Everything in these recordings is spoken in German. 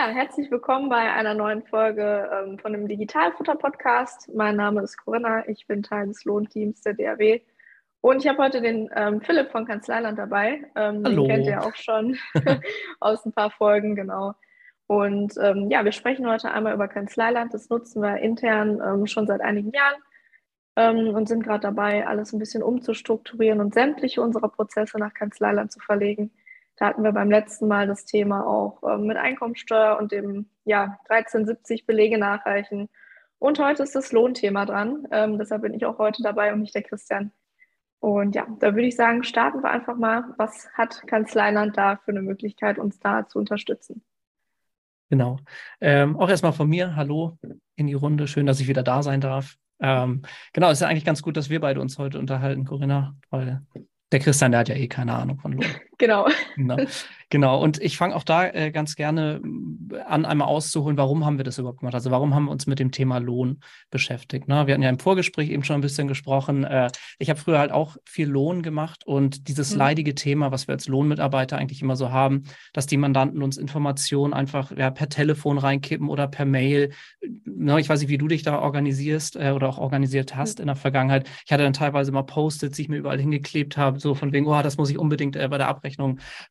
Ja, herzlich willkommen bei einer neuen Folge ähm, von dem Digitalfutter-Podcast. Mein Name ist Corinna, ich bin Teil des Lohnteams der DAW. Und ich habe heute den ähm, Philipp von Kanzleiland dabei. Ähm, Hallo. Den kennt ihr auch schon aus ein paar Folgen, genau. Und ähm, ja, wir sprechen heute einmal über Kanzleiland. Das nutzen wir intern ähm, schon seit einigen Jahren ähm, und sind gerade dabei, alles ein bisschen umzustrukturieren und sämtliche unserer Prozesse nach Kanzleiland zu verlegen. Da hatten wir beim letzten Mal das Thema auch ähm, mit Einkommensteuer und dem ja, 1370 Belege nachreichen. Und heute ist das Lohnthema dran. Ähm, deshalb bin ich auch heute dabei und nicht der Christian. Und ja, da würde ich sagen, starten wir einfach mal. Was hat Kanzleiland da für eine Möglichkeit, uns da zu unterstützen? Genau. Ähm, auch erstmal von mir, hallo in die Runde. Schön, dass ich wieder da sein darf. Ähm, genau, es ist ja eigentlich ganz gut, dass wir beide uns heute unterhalten, Corinna, weil der Christian, der hat ja eh keine Ahnung von Lohn. Genau. Genau. genau. Und ich fange auch da äh, ganz gerne äh, an, einmal auszuholen, warum haben wir das überhaupt gemacht? Also warum haben wir uns mit dem Thema Lohn beschäftigt? Ne? Wir hatten ja im Vorgespräch eben schon ein bisschen gesprochen. Äh, ich habe früher halt auch viel Lohn gemacht und dieses mhm. leidige Thema, was wir als Lohnmitarbeiter eigentlich immer so haben, dass die Mandanten uns Informationen einfach ja, per Telefon reinkippen oder per Mail. Ne? Ich weiß nicht, wie du dich da organisierst äh, oder auch organisiert hast mhm. in der Vergangenheit. Ich hatte dann teilweise mal Post-its, die ich mir überall hingeklebt habe, so von wegen, oh, das muss ich unbedingt äh, bei der Abrechnung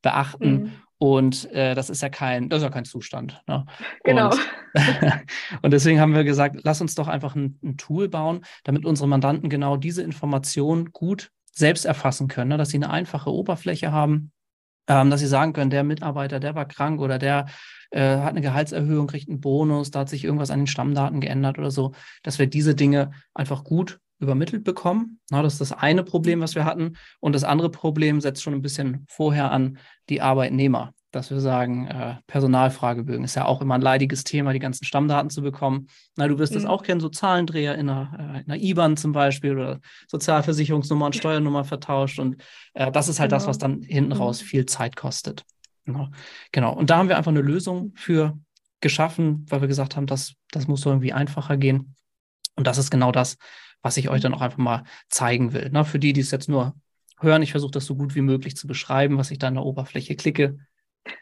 beachten. Mhm. Und äh, das ist ja kein, das ist ja kein Zustand. Ne? Genau. Und, und, deswegen haben wir gesagt, lass uns doch einfach ein, ein, Tool bauen, damit unsere Mandanten genau diese Information gut selbst erfassen können, ne? dass sie eine einfache Oberfläche haben, ähm, dass sie sagen können, der Mitarbeiter, der war krank oder der äh, hat eine Gehaltserhöhung, kriegt einen Bonus, da hat sich irgendwas an den Stammdaten geändert oder so, dass wir diese Dinge einfach gut übermittelt bekommen. Na, das ist das eine Problem, was wir hatten. Und das andere Problem setzt schon ein bisschen vorher an die Arbeitnehmer, dass wir sagen, äh, Personalfragebögen ist ja auch immer ein leidiges Thema, die ganzen Stammdaten zu bekommen. Na, du wirst mhm. das auch kennen, so Zahlendreher in einer, äh, in einer IBAN zum Beispiel oder Sozialversicherungsnummer und Steuernummer vertauscht. Und äh, das ist halt genau. das, was dann hinten mhm. raus viel Zeit kostet. Genau. genau. Und da haben wir einfach eine Lösung für geschaffen, weil wir gesagt haben, das, das muss so irgendwie einfacher gehen. Und das ist genau das, was ich euch dann auch einfach mal zeigen will. Na, für die, die es jetzt nur hören, ich versuche das so gut wie möglich zu beschreiben, was ich da an der Oberfläche klicke.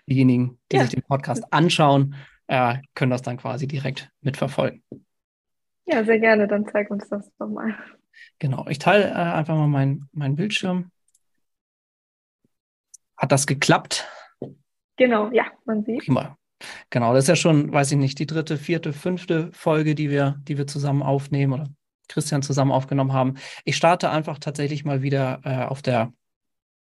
Diejenigen, die ja. sich den Podcast anschauen, äh, können das dann quasi direkt mitverfolgen. Ja, sehr gerne. Dann zeig uns das doch mal. Genau, ich teile äh, einfach mal meinen mein Bildschirm. Hat das geklappt? Genau, ja, man sieht. Prima. Genau, das ist ja schon, weiß ich nicht, die dritte, vierte, fünfte Folge, die wir, die wir zusammen aufnehmen oder Christian zusammen aufgenommen haben. Ich starte einfach tatsächlich mal wieder äh, auf der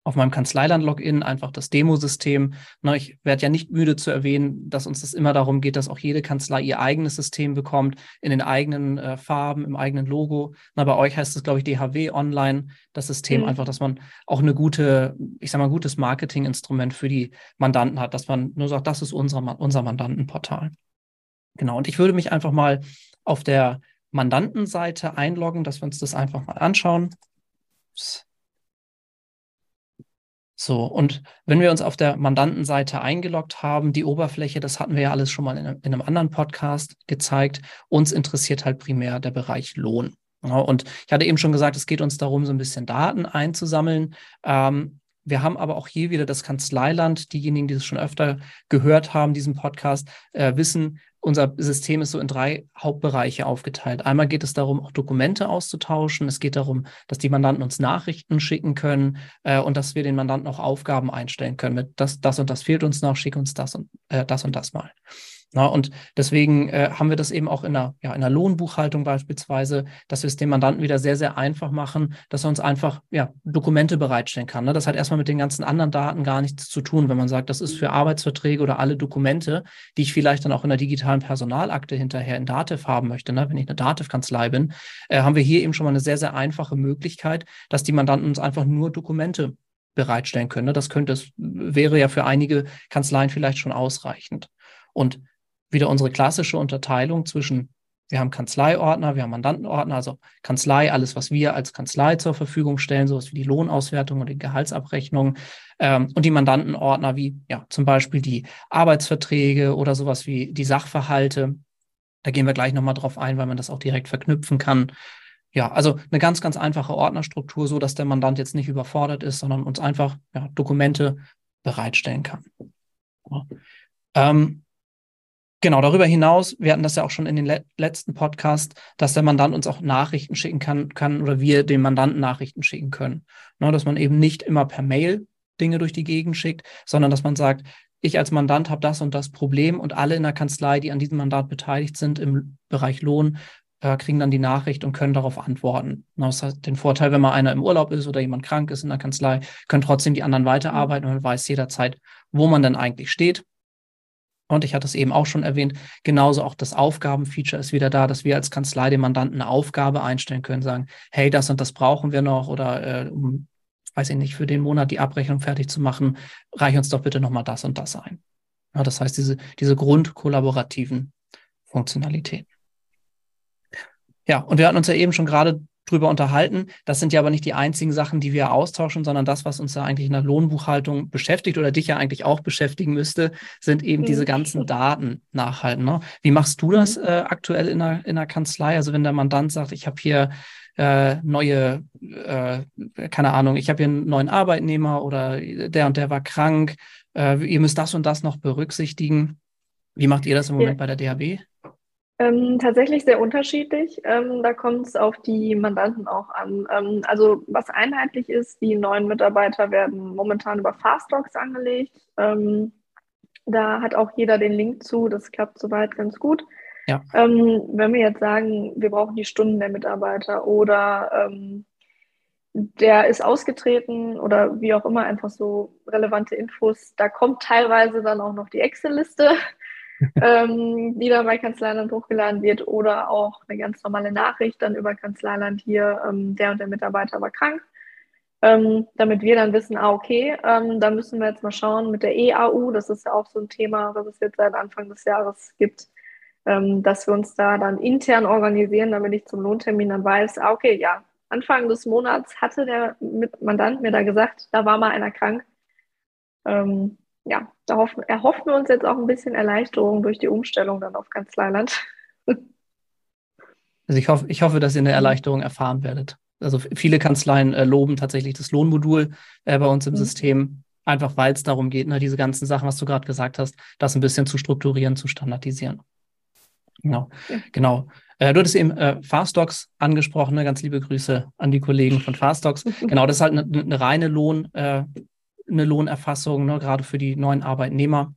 auf meinem Kanzleiland-Login einfach das Demosystem. Ne, ich werde ja nicht müde zu erwähnen, dass uns das immer darum geht, dass auch jede Kanzlei ihr eigenes System bekommt, in den eigenen äh, Farben, im eigenen Logo. Na, bei euch heißt es, glaube ich, DHW Online, das System, mhm. einfach, dass man auch eine gute, ich sage mal, gutes Marketinginstrument für die Mandanten hat, dass man nur sagt, das ist unser, unser Mandantenportal. Genau, und ich würde mich einfach mal auf der Mandantenseite einloggen, dass wir uns das einfach mal anschauen. So, und wenn wir uns auf der Mandantenseite eingeloggt haben, die Oberfläche, das hatten wir ja alles schon mal in einem, in einem anderen Podcast gezeigt, uns interessiert halt primär der Bereich Lohn. Ja, und ich hatte eben schon gesagt, es geht uns darum, so ein bisschen Daten einzusammeln. Ähm, wir haben aber auch hier wieder das Kanzleiland. Diejenigen, die es schon öfter gehört haben, diesen Podcast, äh, wissen, unser System ist so in drei Hauptbereiche aufgeteilt. Einmal geht es darum, auch Dokumente auszutauschen. Es geht darum, dass die Mandanten uns Nachrichten schicken können äh, und dass wir den Mandanten auch Aufgaben einstellen können. Mit das, das und das fehlt uns noch, schick uns das und äh, das und das mal. Na, und deswegen äh, haben wir das eben auch in der, ja, in der Lohnbuchhaltung beispielsweise, dass wir es dem Mandanten wieder sehr, sehr einfach machen, dass er uns einfach ja, Dokumente bereitstellen kann. Ne? Das hat erstmal mit den ganzen anderen Daten gar nichts zu tun, wenn man sagt, das ist für Arbeitsverträge oder alle Dokumente, die ich vielleicht dann auch in der digitalen Personalakte hinterher in Dativ haben möchte. Ne? Wenn ich eine Dativ-Kanzlei bin, äh, haben wir hier eben schon mal eine sehr, sehr einfache Möglichkeit, dass die Mandanten uns einfach nur Dokumente bereitstellen können. Ne? Das könnte, das wäre ja für einige Kanzleien vielleicht schon ausreichend. Und wieder unsere klassische Unterteilung zwischen, wir haben Kanzleiordner, wir haben Mandantenordner, also Kanzlei, alles, was wir als Kanzlei zur Verfügung stellen, sowas wie die Lohnauswertung und die Gehaltsabrechnung ähm, und die Mandantenordner wie ja zum Beispiel die Arbeitsverträge oder sowas wie die Sachverhalte. Da gehen wir gleich nochmal drauf ein, weil man das auch direkt verknüpfen kann. Ja, also eine ganz, ganz einfache Ordnerstruktur, so dass der Mandant jetzt nicht überfordert ist, sondern uns einfach ja, Dokumente bereitstellen kann. Ja. Ähm, Genau, darüber hinaus, wir hatten das ja auch schon in den le letzten Podcast, dass der Mandant uns auch Nachrichten schicken kann, kann oder wir dem Mandanten Nachrichten schicken können. Ne, dass man eben nicht immer per Mail Dinge durch die Gegend schickt, sondern dass man sagt, ich als Mandant habe das und das Problem und alle in der Kanzlei, die an diesem Mandat beteiligt sind im Bereich Lohn, äh, kriegen dann die Nachricht und können darauf antworten. Ne, das hat den Vorteil, wenn mal einer im Urlaub ist oder jemand krank ist in der Kanzlei, können trotzdem die anderen weiterarbeiten und man weiß jederzeit, wo man dann eigentlich steht und ich hatte es eben auch schon erwähnt, genauso auch das Aufgabenfeature ist wieder da, dass wir als Kanzlei dem Mandanten eine Aufgabe einstellen können, sagen, hey, das und das brauchen wir noch oder äh, um, weiß ich nicht, für den Monat die Abrechnung fertig zu machen, reich uns doch bitte nochmal das und das ein. Ja, das heißt, diese, diese grundkollaborativen Funktionalitäten. Ja, und wir hatten uns ja eben schon gerade drüber unterhalten. Das sind ja aber nicht die einzigen Sachen, die wir austauschen, sondern das, was uns da eigentlich in der Lohnbuchhaltung beschäftigt oder dich ja eigentlich auch beschäftigen müsste, sind eben mhm. diese ganzen Daten nachhalten. Ne? Wie machst du das mhm. äh, aktuell in der, in der Kanzlei? Also wenn der Mandant sagt, ich habe hier äh, neue, äh, keine Ahnung, ich habe hier einen neuen Arbeitnehmer oder der und der war krank, äh, ihr müsst das und das noch berücksichtigen. Wie macht ihr das im Moment ja. bei der DHB? Ähm, tatsächlich sehr unterschiedlich. Ähm, da kommt es auf die Mandanten auch an. Ähm, also was einheitlich ist, die neuen Mitarbeiter werden momentan über Fastdocs angelegt. Ähm, da hat auch jeder den Link zu. Das klappt soweit ganz gut. Ja. Ähm, wenn wir jetzt sagen, wir brauchen die Stunden der Mitarbeiter oder ähm, der ist ausgetreten oder wie auch immer, einfach so relevante Infos, da kommt teilweise dann auch noch die Excel-Liste ähm, die dann bei Kanzleiland hochgeladen wird oder auch eine ganz normale Nachricht dann über Kanzleiland hier, ähm, der und der Mitarbeiter war krank. Ähm, damit wir dann wissen, ah, okay, ähm, da müssen wir jetzt mal schauen mit der EAU, das ist ja auch so ein Thema, was es jetzt seit Anfang des Jahres gibt, ähm, dass wir uns da dann intern organisieren, damit ich zum Lohntermin dann weiß, ah, okay, ja, Anfang des Monats hatte der Mandant mir da gesagt, da war mal einer krank. Ähm, ja, da hoffen, erhoffen wir uns jetzt auch ein bisschen Erleichterung durch die Umstellung dann auf Kanzleiland. Also ich hoffe, ich hoffe, dass ihr eine Erleichterung erfahren werdet. Also viele Kanzleien äh, loben tatsächlich das Lohnmodul äh, bei uns im mhm. System, einfach weil es darum geht, ne, diese ganzen Sachen, was du gerade gesagt hast, das ein bisschen zu strukturieren, zu standardisieren. Genau, ja. genau. Äh, du hattest eben äh, Fastdocs angesprochen, ne? ganz liebe Grüße an die Kollegen von Fastdocs. genau, das ist halt eine, eine reine Lohn, äh, eine Lohnerfassung, ne, gerade für die neuen Arbeitnehmer.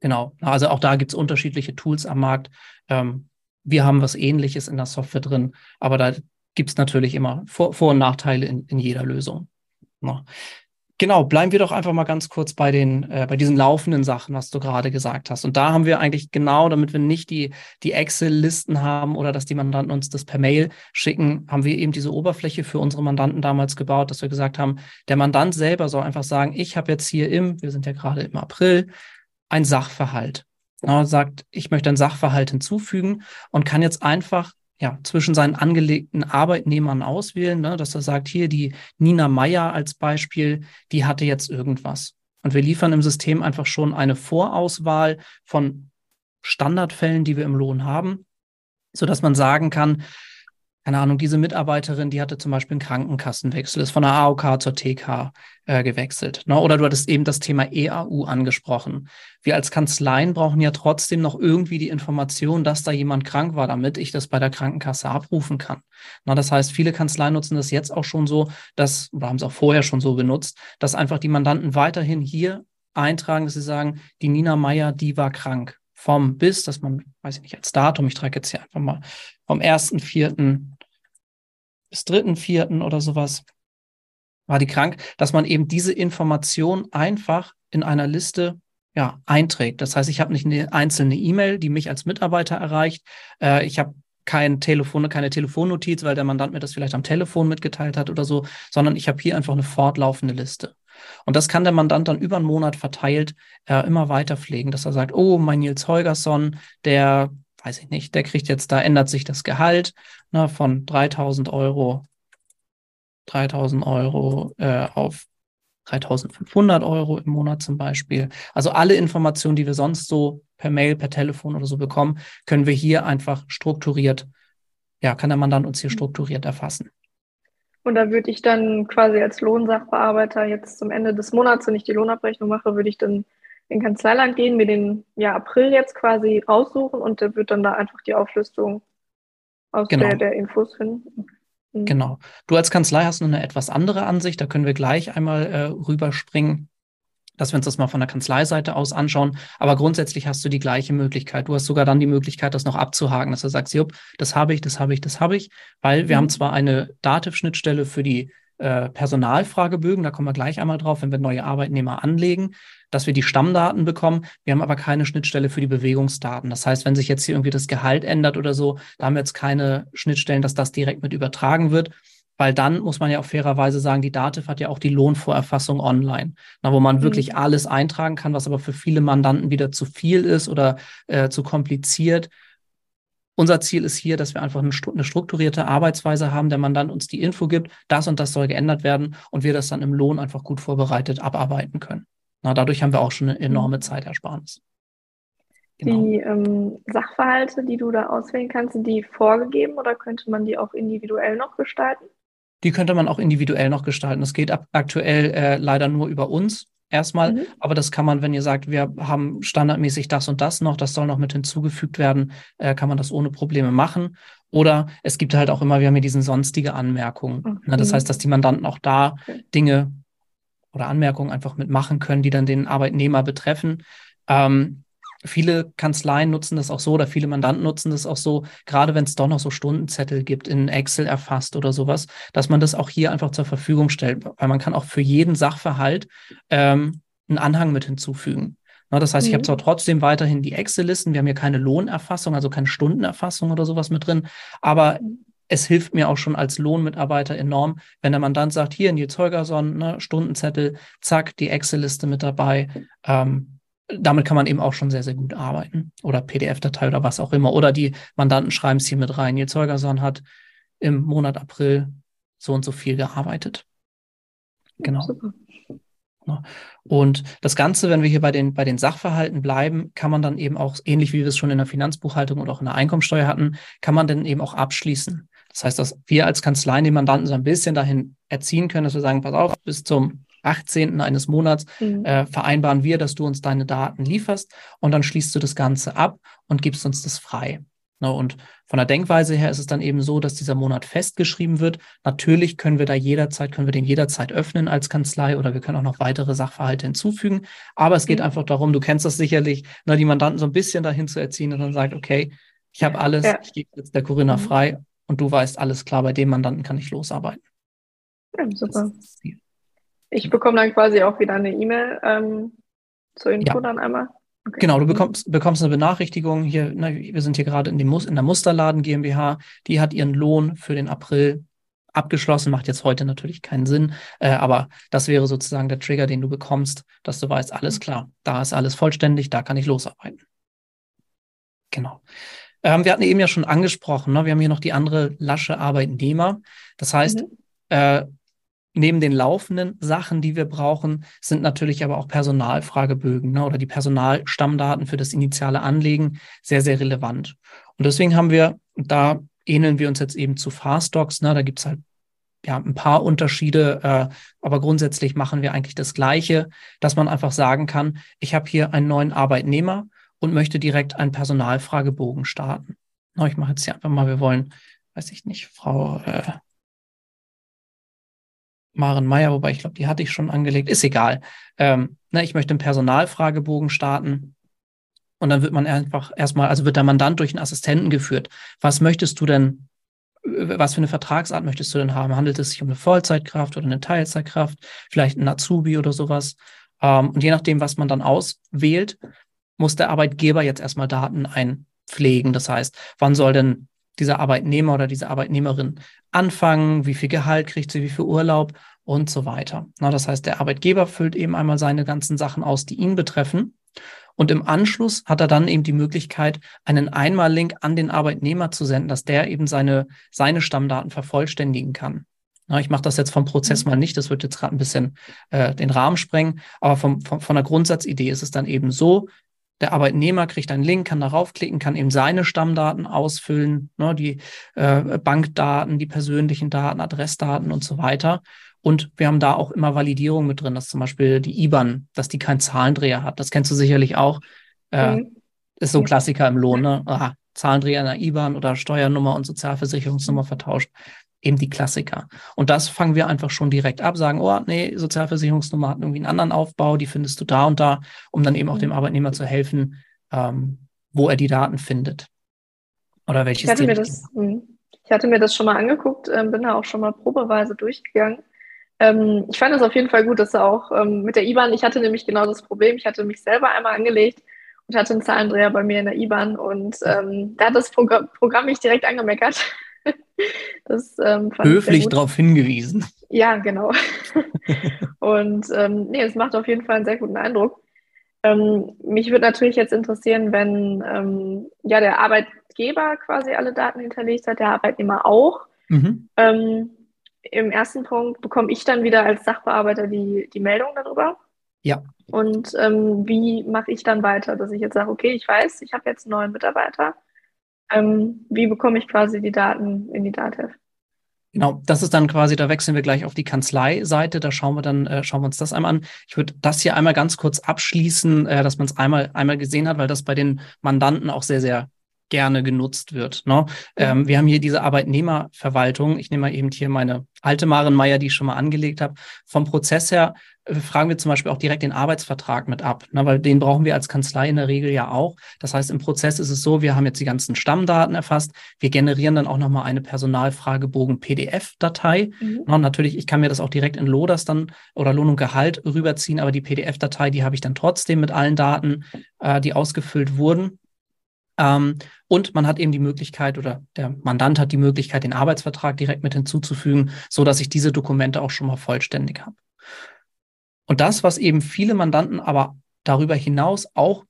Genau, also auch da gibt es unterschiedliche Tools am Markt. Ähm, wir haben was Ähnliches in der Software drin, aber da gibt es natürlich immer Vor-, Vor und Nachteile in, in jeder Lösung. Ne. Genau, bleiben wir doch einfach mal ganz kurz bei den, äh, bei diesen laufenden Sachen, was du gerade gesagt hast. Und da haben wir eigentlich genau, damit wir nicht die, die Excel-Listen haben oder dass die Mandanten uns das per Mail schicken, haben wir eben diese Oberfläche für unsere Mandanten damals gebaut, dass wir gesagt haben, der Mandant selber soll einfach sagen, ich habe jetzt hier im, wir sind ja gerade im April, ein Sachverhalt. Er sagt, ich möchte ein Sachverhalt hinzufügen und kann jetzt einfach ja, zwischen seinen angelegten Arbeitnehmern auswählen, ne, dass er sagt, hier die Nina Meyer als Beispiel, die hatte jetzt irgendwas. Und wir liefern im System einfach schon eine Vorauswahl von Standardfällen, die wir im Lohn haben, sodass man sagen kann, keine Ahnung, diese Mitarbeiterin, die hatte zum Beispiel einen Krankenkassenwechsel, ist von der AOK zur TK äh, gewechselt. Ne? Oder du hattest eben das Thema EAU angesprochen. Wir als Kanzleien brauchen ja trotzdem noch irgendwie die Information, dass da jemand krank war, damit ich das bei der Krankenkasse abrufen kann. Na, das heißt, viele Kanzleien nutzen das jetzt auch schon so, dass, oder haben es auch vorher schon so benutzt, dass einfach die Mandanten weiterhin hier eintragen, dass sie sagen, die Nina Meyer, die war krank vom bis, dass man, weiß ich nicht, als Datum, ich trage jetzt hier einfach mal vom 1.4. bis 3.4. oder sowas, war die krank, dass man eben diese Information einfach in einer Liste ja, einträgt. Das heißt, ich habe nicht eine einzelne E-Mail, die mich als Mitarbeiter erreicht. Äh, ich habe kein Telefon, keine Telefonnotiz, weil der Mandant mir das vielleicht am Telefon mitgeteilt hat oder so, sondern ich habe hier einfach eine fortlaufende Liste. Und das kann der Mandant dann über einen Monat verteilt äh, immer weiter pflegen, dass er sagt, oh, mein Nils Holgersson, der, weiß ich nicht, der kriegt jetzt, da ändert sich das Gehalt ne, von 3000 Euro, 3000 Euro äh, auf 3500 Euro im Monat zum Beispiel. Also alle Informationen, die wir sonst so per Mail, per Telefon oder so bekommen, können wir hier einfach strukturiert, ja, kann der Mandant uns hier mhm. strukturiert erfassen. Und da würde ich dann quasi als Lohnsachbearbeiter jetzt zum Ende des Monats, wenn ich die Lohnabrechnung mache, würde ich dann in Kanzleiland gehen, mir den ja, April jetzt quasi raussuchen und der wird dann da einfach die Auflistung aus genau. der, der Infos finden. Mhm. Genau. Du als Kanzlei hast eine etwas andere Ansicht, da können wir gleich einmal äh, rüberspringen dass wir uns das mal von der Kanzleiseite aus anschauen. Aber grundsätzlich hast du die gleiche Möglichkeit. Du hast sogar dann die Möglichkeit, das noch abzuhaken, dass du sagst, jupp, das habe ich, das habe ich, das habe ich, weil wir mhm. haben zwar eine Dativ-Schnittstelle für die äh, Personalfragebögen, da kommen wir gleich einmal drauf, wenn wir neue Arbeitnehmer anlegen, dass wir die Stammdaten bekommen. Wir haben aber keine Schnittstelle für die Bewegungsdaten. Das heißt, wenn sich jetzt hier irgendwie das Gehalt ändert oder so, da haben wir jetzt keine Schnittstellen, dass das direkt mit übertragen wird weil dann muss man ja auch fairerweise sagen, die Dativ hat ja auch die Lohnvorerfassung online, na, wo man mhm. wirklich alles eintragen kann, was aber für viele Mandanten wieder zu viel ist oder äh, zu kompliziert. Unser Ziel ist hier, dass wir einfach eine, eine, strukturierte Arbeitsweise haben, der Mandant uns die Info gibt, das und das soll geändert werden und wir das dann im Lohn einfach gut vorbereitet abarbeiten können. Na, dadurch haben wir auch schon eine enorme mhm. Zeitersparnis. Genau. Die ähm, Sachverhalte, die du da auswählen kannst, sind die vorgegeben oder könnte man die auch individuell noch gestalten? Die könnte man auch individuell noch gestalten. Das geht aktuell äh, leider nur über uns erstmal, mhm. aber das kann man, wenn ihr sagt, wir haben standardmäßig das und das noch, das soll noch mit hinzugefügt werden, äh, kann man das ohne Probleme machen. Oder es gibt halt auch immer, wir haben hier diesen sonstige Anmerkungen. Okay. Ne, das heißt, dass die Mandanten auch da okay. Dinge oder Anmerkungen einfach mitmachen können, die dann den Arbeitnehmer betreffen. Ähm, viele Kanzleien nutzen das auch so oder viele Mandanten nutzen das auch so, gerade wenn es doch noch so Stundenzettel gibt, in Excel erfasst oder sowas, dass man das auch hier einfach zur Verfügung stellt, weil man kann auch für jeden Sachverhalt ähm, einen Anhang mit hinzufügen. Na, das heißt, mhm. ich habe zwar trotzdem weiterhin die Excel-Listen, wir haben hier keine Lohnerfassung, also keine Stundenerfassung oder sowas mit drin, aber mhm. es hilft mir auch schon als Lohnmitarbeiter enorm, wenn der Mandant sagt, hier in die Zeugerson, ne, Stundenzettel, zack, die Excel-Liste mit dabei. Ähm, damit kann man eben auch schon sehr, sehr gut arbeiten. Oder PDF-Datei oder was auch immer. Oder die Mandanten schreiben es hier mit rein. Ihr Zeugerson hat im Monat April so und so viel gearbeitet. Genau. Super. Und das Ganze, wenn wir hier bei den, bei den Sachverhalten bleiben, kann man dann eben auch, ähnlich wie wir es schon in der Finanzbuchhaltung oder auch in der Einkommensteuer hatten, kann man dann eben auch abschließen. Das heißt, dass wir als Kanzlei den Mandanten so ein bisschen dahin erziehen können, dass wir sagen, pass auf, bis zum 18. eines Monats mhm. äh, vereinbaren wir, dass du uns deine Daten lieferst und dann schließt du das Ganze ab und gibst uns das frei. Ne, und von der Denkweise her ist es dann eben so, dass dieser Monat festgeschrieben wird. Natürlich können wir da jederzeit, können wir den jederzeit öffnen als Kanzlei oder wir können auch noch weitere Sachverhalte hinzufügen. Aber es geht mhm. einfach darum, du kennst das sicherlich, ne, die Mandanten so ein bisschen dahin zu erziehen und dann sagt, okay, ich habe alles, ja. ich gebe jetzt der Corinna mhm. frei und du weißt alles klar, bei dem Mandanten kann ich losarbeiten. Ja, super. Ich bekomme dann quasi auch wieder eine E-Mail ähm, zur Info ja. dann einmal. Okay. Genau, du bekommst, bekommst eine Benachrichtigung hier, ne, wir sind hier gerade in, in der Musterladen GmbH, die hat ihren Lohn für den April abgeschlossen, macht jetzt heute natürlich keinen Sinn, äh, aber das wäre sozusagen der Trigger, den du bekommst, dass du weißt, alles klar, da ist alles vollständig, da kann ich losarbeiten. Genau. Ähm, wir hatten eben ja schon angesprochen, ne, wir haben hier noch die andere lasche Arbeitnehmer. Das heißt, mhm. äh, neben den laufenden Sachen, die wir brauchen, sind natürlich aber auch Personalfragebögen ne, oder die Personalstammdaten für das initiale Anlegen sehr, sehr relevant. Und deswegen haben wir, da ähneln wir uns jetzt eben zu Fastdocs, ne, da gibt's halt ja, ein paar Unterschiede, äh, aber grundsätzlich machen wir eigentlich das Gleiche, dass man einfach sagen kann, ich habe hier einen neuen Arbeitnehmer und möchte direkt einen Personalfragebogen starten. Na, ich mache jetzt hier einfach mal, wir wollen, weiß ich nicht, Frau äh, Maren Meyer, wobei ich glaube, die hatte ich schon angelegt, ist egal. Ähm, ne, ich möchte einen Personalfragebogen starten. Und dann wird man einfach erstmal, also wird der Mandant durch einen Assistenten geführt. Was möchtest du denn, was für eine Vertragsart möchtest du denn haben? Handelt es sich um eine Vollzeitkraft oder eine Teilzeitkraft? Vielleicht ein Azubi oder sowas? Ähm, und je nachdem, was man dann auswählt, muss der Arbeitgeber jetzt erstmal Daten einpflegen. Das heißt, wann soll denn dieser Arbeitnehmer oder diese Arbeitnehmerin anfangen, wie viel Gehalt kriegt sie, wie viel Urlaub und so weiter. Na, das heißt, der Arbeitgeber füllt eben einmal seine ganzen Sachen aus, die ihn betreffen. Und im Anschluss hat er dann eben die Möglichkeit, einen Einmal-Link an den Arbeitnehmer zu senden, dass der eben seine, seine Stammdaten vervollständigen kann. Na, ich mache das jetzt vom Prozess mhm. mal nicht, das wird jetzt gerade ein bisschen äh, den Rahmen sprengen, aber vom, vom, von der Grundsatzidee ist es dann eben so, der Arbeitnehmer kriegt einen Link, kann darauf klicken, kann eben seine Stammdaten ausfüllen, ne, die äh, Bankdaten, die persönlichen Daten, Adressdaten und so weiter. Und wir haben da auch immer Validierung mit drin, dass zum Beispiel die IBAN, dass die keinen Zahlendreher hat. Das kennst du sicherlich auch. Äh, mhm. Ist so ein Klassiker im Lohn, ne? Aha, Zahlendreher in der IBAN oder Steuernummer und Sozialversicherungsnummer vertauscht. Eben die Klassiker. Und das fangen wir einfach schon direkt ab, sagen, oh, nee, Sozialversicherungsnummer hat irgendwie einen anderen Aufbau, die findest du da und da, um dann eben auch dem mhm. Arbeitnehmer zu helfen, ähm, wo er die Daten findet. Oder welches ich hatte, mir das, hm, ich hatte mir das schon mal angeguckt, ähm, bin da auch schon mal probeweise durchgegangen. Ähm, ich fand es auf jeden Fall gut, dass er auch ähm, mit der IBAN, ich hatte nämlich genau das Problem, ich hatte mich selber einmal angelegt und hatte einen Zahlendreher bei mir in der IBAN und ähm, da hat das Progr Programm mich direkt angemeckert. das, ähm, Höflich darauf hingewiesen. Ja, genau. und ähm, nee, es macht auf jeden Fall einen sehr guten Eindruck. Ähm, mich würde natürlich jetzt interessieren, wenn ähm, ja der Arbeitgeber quasi alle Daten hinterlegt hat, der Arbeitnehmer auch. Mhm. Ähm, im ersten Punkt bekomme ich dann wieder als Sachbearbeiter die, die Meldung darüber. Ja. Und ähm, wie mache ich dann weiter, dass ich jetzt sage, okay, ich weiß, ich habe jetzt einen neuen Mitarbeiter. Ähm, wie bekomme ich quasi die Daten in die DATEV? Genau, das ist dann quasi, da wechseln wir gleich auf die Kanzlei-Seite, da schauen wir dann, äh, schauen wir uns das einmal an. Ich würde das hier einmal ganz kurz abschließen, äh, dass man es einmal, einmal gesehen hat, weil das bei den Mandanten auch sehr, sehr gerne genutzt wird. Ne? Ähm, wir haben hier diese Arbeitnehmerverwaltung. Ich nehme mal eben hier meine alte Marenmeier, die ich schon mal angelegt habe. Vom Prozess her fragen wir zum Beispiel auch direkt den Arbeitsvertrag mit ab, ne? weil den brauchen wir als Kanzlei in der Regel ja auch. Das heißt, im Prozess ist es so, wir haben jetzt die ganzen Stammdaten erfasst. Wir generieren dann auch nochmal eine Personalfragebogen PDF-Datei. Mhm. Ne? Natürlich, ich kann mir das auch direkt in Loders dann oder Lohn und Gehalt rüberziehen, aber die PDF-Datei, die habe ich dann trotzdem mit allen Daten, äh, die ausgefüllt wurden. Ähm, und man hat eben die Möglichkeit oder der Mandant hat die Möglichkeit, den Arbeitsvertrag direkt mit hinzuzufügen, so dass ich diese Dokumente auch schon mal vollständig habe. Und das, was eben viele Mandanten aber darüber hinaus auch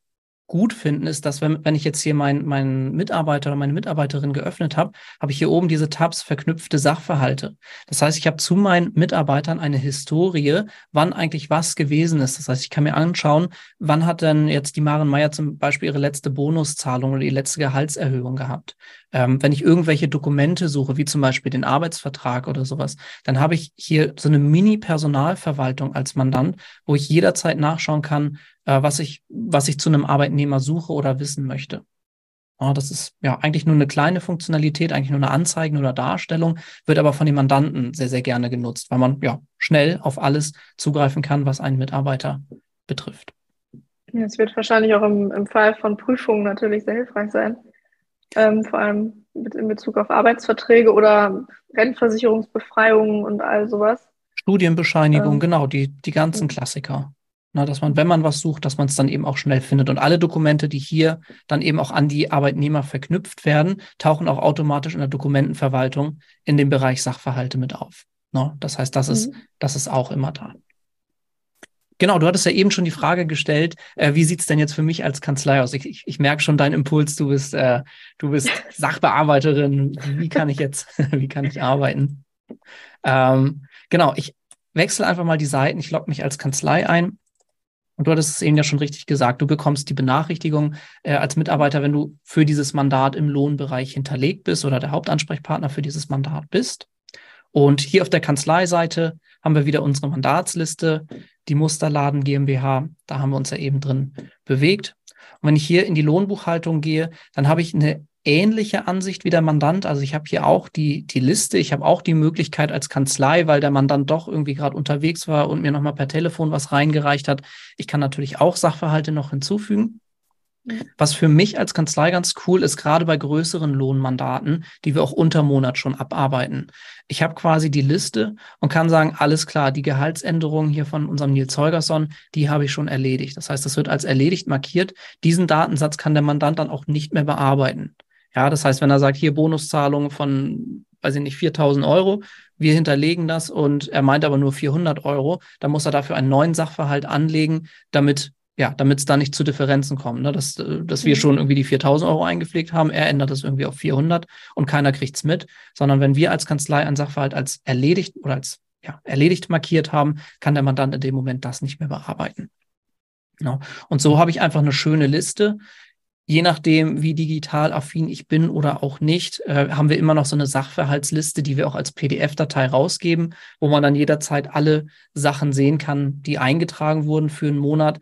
gut finden, ist, dass wenn, wenn ich jetzt hier meinen mein Mitarbeiter oder meine Mitarbeiterin geöffnet habe, habe ich hier oben diese Tabs verknüpfte Sachverhalte. Das heißt, ich habe zu meinen Mitarbeitern eine Historie, wann eigentlich was gewesen ist. Das heißt, ich kann mir anschauen, wann hat denn jetzt die Maren Meyer zum Beispiel ihre letzte Bonuszahlung oder die letzte Gehaltserhöhung gehabt. Ähm, wenn ich irgendwelche Dokumente suche, wie zum Beispiel den Arbeitsvertrag oder sowas, dann habe ich hier so eine Mini-Personalverwaltung als Mandant, wo ich jederzeit nachschauen kann, äh, was, ich, was ich zu einem Arbeitnehmer suche oder wissen möchte. Ja, das ist ja eigentlich nur eine kleine Funktionalität, eigentlich nur eine Anzeige oder Darstellung, wird aber von den Mandanten sehr, sehr gerne genutzt, weil man ja schnell auf alles zugreifen kann, was einen Mitarbeiter betrifft. Es wird wahrscheinlich auch im, im Fall von Prüfungen natürlich sehr hilfreich sein, ähm, vor allem mit, in Bezug auf Arbeitsverträge oder Rentenversicherungsbefreiungen und all sowas. Studienbescheinigung, ähm, genau, die, die ganzen Klassiker. Na, dass man, wenn man was sucht, dass man es dann eben auch schnell findet. Und alle Dokumente, die hier dann eben auch an die Arbeitnehmer verknüpft werden, tauchen auch automatisch in der Dokumentenverwaltung in dem Bereich Sachverhalte mit auf. Na, das heißt, das, mhm. ist, das ist auch immer da. Genau, du hattest ja eben schon die Frage gestellt, äh, wie sieht's denn jetzt für mich als Kanzlei aus? Ich, ich, ich merke schon deinen Impuls, du bist, äh, du bist Sachbearbeiterin. Wie kann ich jetzt, wie kann ich arbeiten? Ähm, genau, ich wechsle einfach mal die Seiten. Ich logge mich als Kanzlei ein und du hattest es eben ja schon richtig gesagt, du bekommst die Benachrichtigung äh, als Mitarbeiter, wenn du für dieses Mandat im Lohnbereich hinterlegt bist oder der Hauptansprechpartner für dieses Mandat bist. Und hier auf der Kanzleiseite haben wir wieder unsere Mandatsliste, die Musterladen GmbH, da haben wir uns ja eben drin bewegt. Und wenn ich hier in die Lohnbuchhaltung gehe, dann habe ich eine ähnliche Ansicht wie der Mandant. Also ich habe hier auch die, die Liste, ich habe auch die Möglichkeit als Kanzlei, weil der Mandant doch irgendwie gerade unterwegs war und mir nochmal per Telefon was reingereicht hat. Ich kann natürlich auch Sachverhalte noch hinzufügen. Was für mich als Kanzlei ganz cool ist, gerade bei größeren Lohnmandaten, die wir auch unter Monat schon abarbeiten. Ich habe quasi die Liste und kann sagen, alles klar, die Gehaltsänderung hier von unserem Nils Holgersson, die habe ich schon erledigt. Das heißt, das wird als erledigt markiert. Diesen Datensatz kann der Mandant dann auch nicht mehr bearbeiten. Ja, das heißt, wenn er sagt, hier Bonuszahlung von weiß ich nicht, 4000 Euro. Wir hinterlegen das und er meint aber nur 400 Euro. Dann muss er dafür einen neuen Sachverhalt anlegen, damit ja, damit es da nicht zu Differenzen kommt, ne? dass, äh, dass wir mhm. schon irgendwie die 4000 Euro eingepflegt haben, er ändert das irgendwie auf 400 und keiner kriegt es mit, sondern wenn wir als Kanzlei einen Sachverhalt als erledigt oder als ja, erledigt markiert haben, kann der Mandant in dem Moment das nicht mehr bearbeiten. Genau. Und so habe ich einfach eine schöne Liste. Je nachdem, wie digital affin ich bin oder auch nicht, äh, haben wir immer noch so eine Sachverhaltsliste, die wir auch als PDF-Datei rausgeben, wo man dann jederzeit alle Sachen sehen kann, die eingetragen wurden für einen Monat.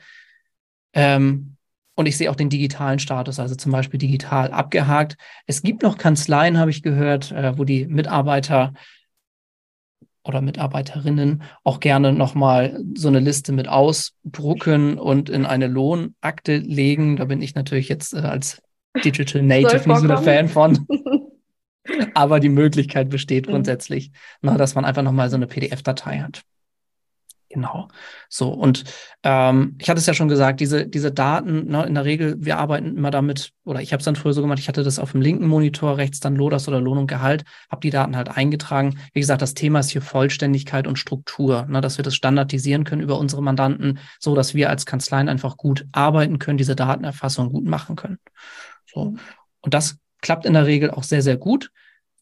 Ähm, und ich sehe auch den digitalen Status, also zum Beispiel digital abgehakt. Es gibt noch Kanzleien, habe ich gehört, äh, wo die Mitarbeiter oder Mitarbeiterinnen auch gerne nochmal so eine Liste mit ausdrucken und in eine Lohnakte legen. Da bin ich natürlich jetzt äh, als Digital Native nicht so der Fan von. Aber die Möglichkeit besteht mhm. grundsätzlich, mhm. na, dass man einfach nochmal so eine PDF-Datei hat. Genau. So, und ähm, ich hatte es ja schon gesagt, diese, diese Daten, ne, in der Regel, wir arbeiten immer damit, oder ich habe es dann früher so gemacht, ich hatte das auf dem linken Monitor, rechts dann LODAS oder Lohn und Gehalt, habe die Daten halt eingetragen. Wie gesagt, das Thema ist hier Vollständigkeit und Struktur, ne, dass wir das standardisieren können über unsere Mandanten, so dass wir als Kanzleien einfach gut arbeiten können, diese Datenerfassung gut machen können. So. Mhm. Und das klappt in der Regel auch sehr, sehr gut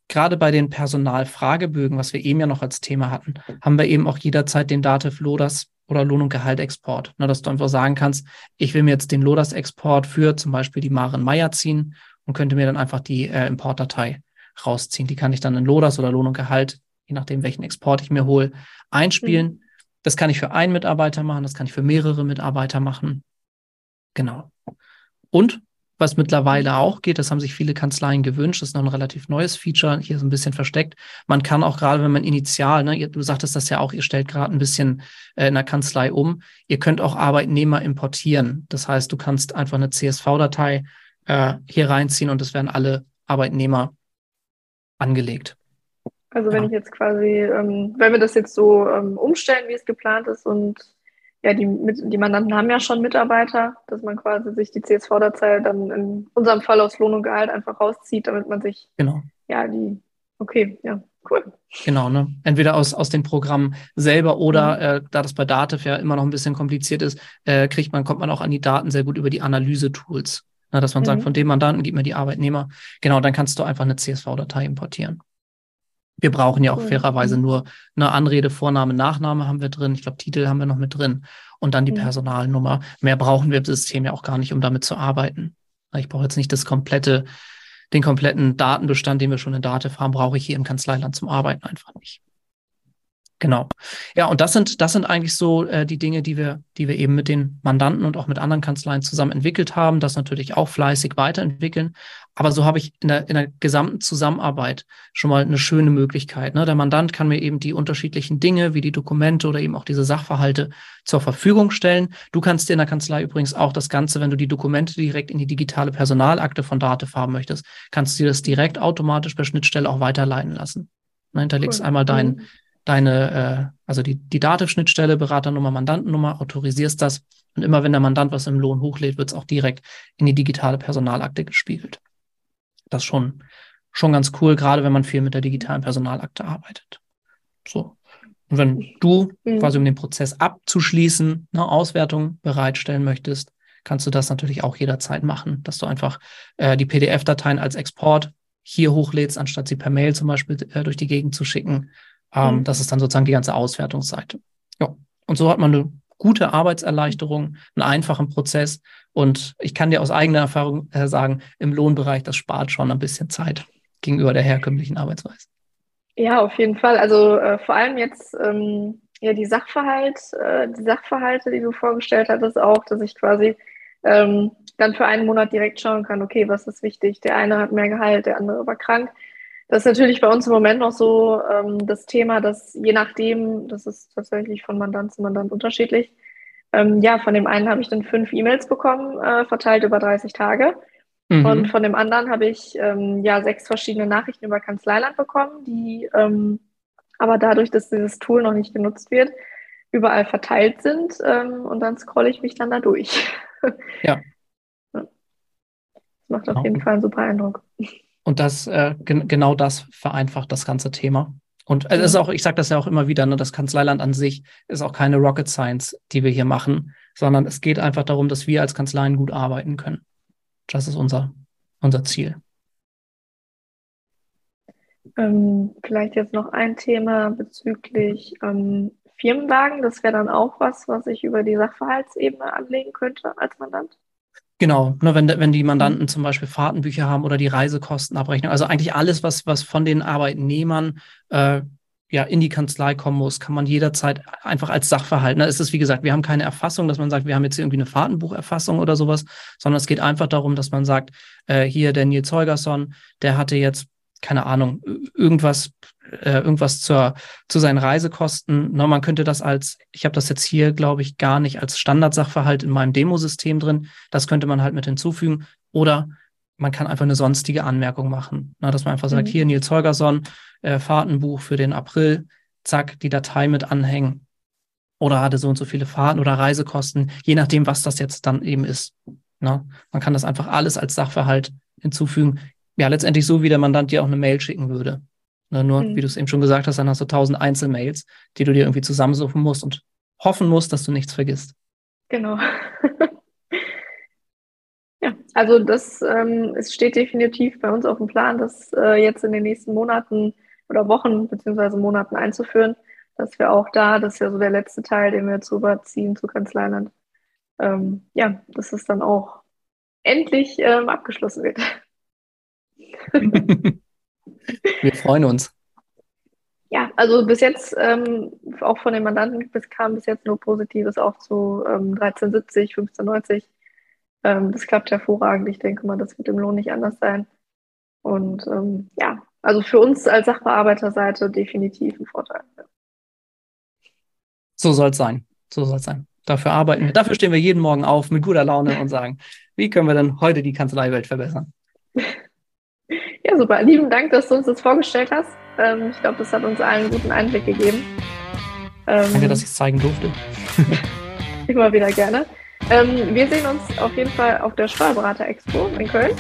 gerade bei den Personalfragebögen, was wir eben ja noch als Thema hatten, haben wir eben auch jederzeit den Dativ Lodas oder Lohn- und Gehaltexport. Ne, dass du einfach sagen kannst, ich will mir jetzt den Lodas-Export für zum Beispiel die Maren Meier ziehen und könnte mir dann einfach die äh, Importdatei rausziehen. Die kann ich dann in Lodas oder Lohn und Gehalt, je nachdem, welchen Export ich mir hole, einspielen. Mhm. Das kann ich für einen Mitarbeiter machen, das kann ich für mehrere Mitarbeiter machen. Genau. Und was mittlerweile auch geht, das haben sich viele Kanzleien gewünscht, das ist noch ein relativ neues Feature, hier so ein bisschen versteckt. Man kann auch gerade, wenn man initial, ne, du sagtest das ja auch, ihr stellt gerade ein bisschen äh, in der Kanzlei um, ihr könnt auch Arbeitnehmer importieren. Das heißt, du kannst einfach eine CSV-Datei äh, hier reinziehen und es werden alle Arbeitnehmer angelegt. Also wenn ja. ich jetzt quasi, ähm, wenn wir das jetzt so ähm, umstellen, wie es geplant ist und ja, die, die Mandanten haben ja schon Mitarbeiter, dass man quasi sich die CSV-Datei dann in unserem Fall aus Lohn und Gehalt einfach rauszieht, damit man sich genau. ja die, okay, ja, cool. Genau, ne? Entweder aus, aus den Programmen selber oder mhm. äh, da das bei Dativ ja immer noch ein bisschen kompliziert ist, äh, kriegt man, kommt man auch an die Daten sehr gut über die Analyse-Tools. Ne? Dass man mhm. sagt, von dem Mandanten gib mir die Arbeitnehmer. Genau, dann kannst du einfach eine CSV-Datei importieren. Wir brauchen ja auch cool. fairerweise mhm. nur eine Anrede, Vorname, Nachname haben wir drin. Ich glaube, Titel haben wir noch mit drin. Und dann die ja. Personalnummer. Mehr brauchen wir im System ja auch gar nicht, um damit zu arbeiten. Ich brauche jetzt nicht das komplette, den kompletten Datenbestand, den wir schon in Dativ haben, brauche ich hier im Kanzleiland zum Arbeiten einfach nicht. Genau. Ja, und das sind, das sind eigentlich so äh, die Dinge, die wir, die wir eben mit den Mandanten und auch mit anderen Kanzleien zusammen entwickelt haben, das natürlich auch fleißig weiterentwickeln. Aber so habe ich in der, in der gesamten Zusammenarbeit schon mal eine schöne Möglichkeit. Ne? Der Mandant kann mir eben die unterschiedlichen Dinge, wie die Dokumente oder eben auch diese Sachverhalte zur Verfügung stellen. Du kannst dir in der Kanzlei übrigens auch das Ganze, wenn du die Dokumente direkt in die digitale Personalakte von Datev haben möchtest, kannst du dir das direkt automatisch per Schnittstelle auch weiterleiten lassen. Ne, hinterlegst cool. einmal deinen mhm deine, äh, also die, die Dativ-Schnittstelle, Beraternummer, Mandantennummer, autorisierst das. Und immer wenn der Mandant was im Lohn hochlädt, wird es auch direkt in die digitale Personalakte gespiegelt. Das ist schon, schon ganz cool, gerade wenn man viel mit der digitalen Personalakte arbeitet. So. Und wenn du mhm. quasi um den Prozess abzuschließen, eine Auswertung bereitstellen möchtest, kannst du das natürlich auch jederzeit machen, dass du einfach äh, die PDF-Dateien als Export hier hochlädst, anstatt sie per Mail zum Beispiel äh, durch die Gegend zu schicken ähm, mhm. Das ist dann sozusagen die ganze Auswertungsseite. Ja. Und so hat man eine gute Arbeitserleichterung, einen einfachen Prozess. Und ich kann dir aus eigener Erfahrung äh, sagen, im Lohnbereich, das spart schon ein bisschen Zeit gegenüber der herkömmlichen Arbeitsweise. Ja, auf jeden Fall. Also äh, vor allem jetzt ähm, ja die Sachverhalt, äh, die Sachverhalte, die du vorgestellt hattest, auch, dass ich quasi ähm, dann für einen Monat direkt schauen kann, okay, was ist wichtig? Der eine hat mehr Gehalt, der andere war krank. Das ist natürlich bei uns im Moment noch so ähm, das Thema, dass je nachdem, das ist tatsächlich von Mandant zu Mandant unterschiedlich, ähm, ja, von dem einen habe ich dann fünf E-Mails bekommen, äh, verteilt über 30 Tage. Mhm. Und von dem anderen habe ich ähm, ja sechs verschiedene Nachrichten über Kanzleiland bekommen, die ähm, aber dadurch, dass dieses Tool noch nicht genutzt wird, überall verteilt sind. Ähm, und dann scrolle ich mich dann da durch. ja. Das macht auf jeden Fall einen super Eindruck. Und das, äh, gen genau das vereinfacht das ganze Thema. Und es ist auch, ich sage das ja auch immer wieder, ne, das Kanzleiland an sich ist auch keine Rocket Science, die wir hier machen, sondern es geht einfach darum, dass wir als Kanzleien gut arbeiten können. Das ist unser, unser Ziel. Ähm, vielleicht jetzt noch ein Thema bezüglich ähm, Firmenwagen. Das wäre dann auch was, was ich über die Sachverhaltsebene anlegen könnte als Mandant. Genau, nur wenn, wenn die Mandanten zum Beispiel Fahrtenbücher haben oder die Reisekostenabrechnung, also eigentlich alles, was, was von den Arbeitnehmern äh, ja in die Kanzlei kommen muss, kann man jederzeit einfach als Sachverhalt. Ne? Es ist, wie gesagt, wir haben keine Erfassung, dass man sagt, wir haben jetzt hier irgendwie eine Fahrtenbucherfassung oder sowas, sondern es geht einfach darum, dass man sagt, äh, hier der Nils Holgersson, der hatte jetzt keine Ahnung, irgendwas, äh, irgendwas zur, zu seinen Reisekosten. Na, man könnte das als, ich habe das jetzt hier, glaube ich, gar nicht als Standardsachverhalt in meinem Demosystem drin. Das könnte man halt mit hinzufügen. Oder man kann einfach eine sonstige Anmerkung machen. Na, dass man einfach sagt, mhm. hier Nils Holgersson, äh, Fahrtenbuch für den April, zack, die Datei mit anhängen. Oder hatte so und so viele Fahrten oder Reisekosten, je nachdem, was das jetzt dann eben ist. Na, man kann das einfach alles als Sachverhalt hinzufügen ja, letztendlich so, wie der Mandant dir auch eine Mail schicken würde. Ne, nur, mhm. wie du es eben schon gesagt hast, dann hast du tausend Einzelmails, die du dir irgendwie zusammensuchen musst und hoffen musst, dass du nichts vergisst. Genau. ja, also das ähm, es steht definitiv bei uns auf dem Plan, das äh, jetzt in den nächsten Monaten oder Wochen beziehungsweise Monaten einzuführen, dass wir auch da, das ist ja so der letzte Teil, den wir jetzt rüberziehen zu Kanzleiland, ähm, ja, dass es dann auch endlich ähm, abgeschlossen wird. Wir freuen uns. Ja, also bis jetzt, ähm, auch von den Mandanten bis, kam bis jetzt nur Positives auch zu ähm, 1370, 1590. Ähm, das klappt hervorragend. Ich denke mal, das wird im Lohn nicht anders sein. Und ähm, ja, also für uns als Sachbearbeiterseite definitiv ein Vorteil. So soll es sein. So soll es sein. Dafür arbeiten wir. Dafür stehen wir jeden Morgen auf mit guter Laune und sagen, wie können wir denn heute die Kanzleiwelt verbessern? Super. Lieben Dank, dass du uns das vorgestellt hast. Ähm, ich glaube, das hat uns allen einen guten Einblick gegeben. Ähm, Danke, dass ich es zeigen durfte. immer wieder gerne. Ähm, wir sehen uns auf jeden Fall auf der Steuerberater-Expo in Köln.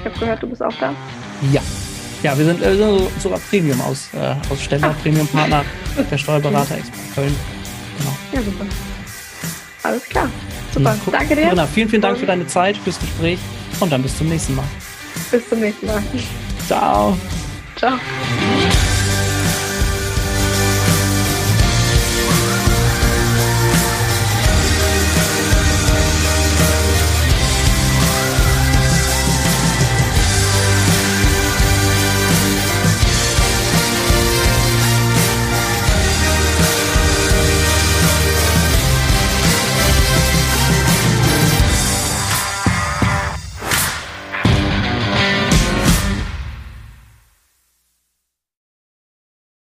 Ich habe gehört, du bist auch da. Ja. Ja, wir sind äh, sogar Premium-Aussteller, aus, äh, Premium-Partner der Steuerberater-Expo in Köln. Genau. Ja, super. Alles klar. Super. Guck, Danke dir. Corinna, vielen, vielen Dank für deine Zeit, fürs Gespräch und dann bis zum nächsten Mal. Bis zum nächsten Mal. 早，早。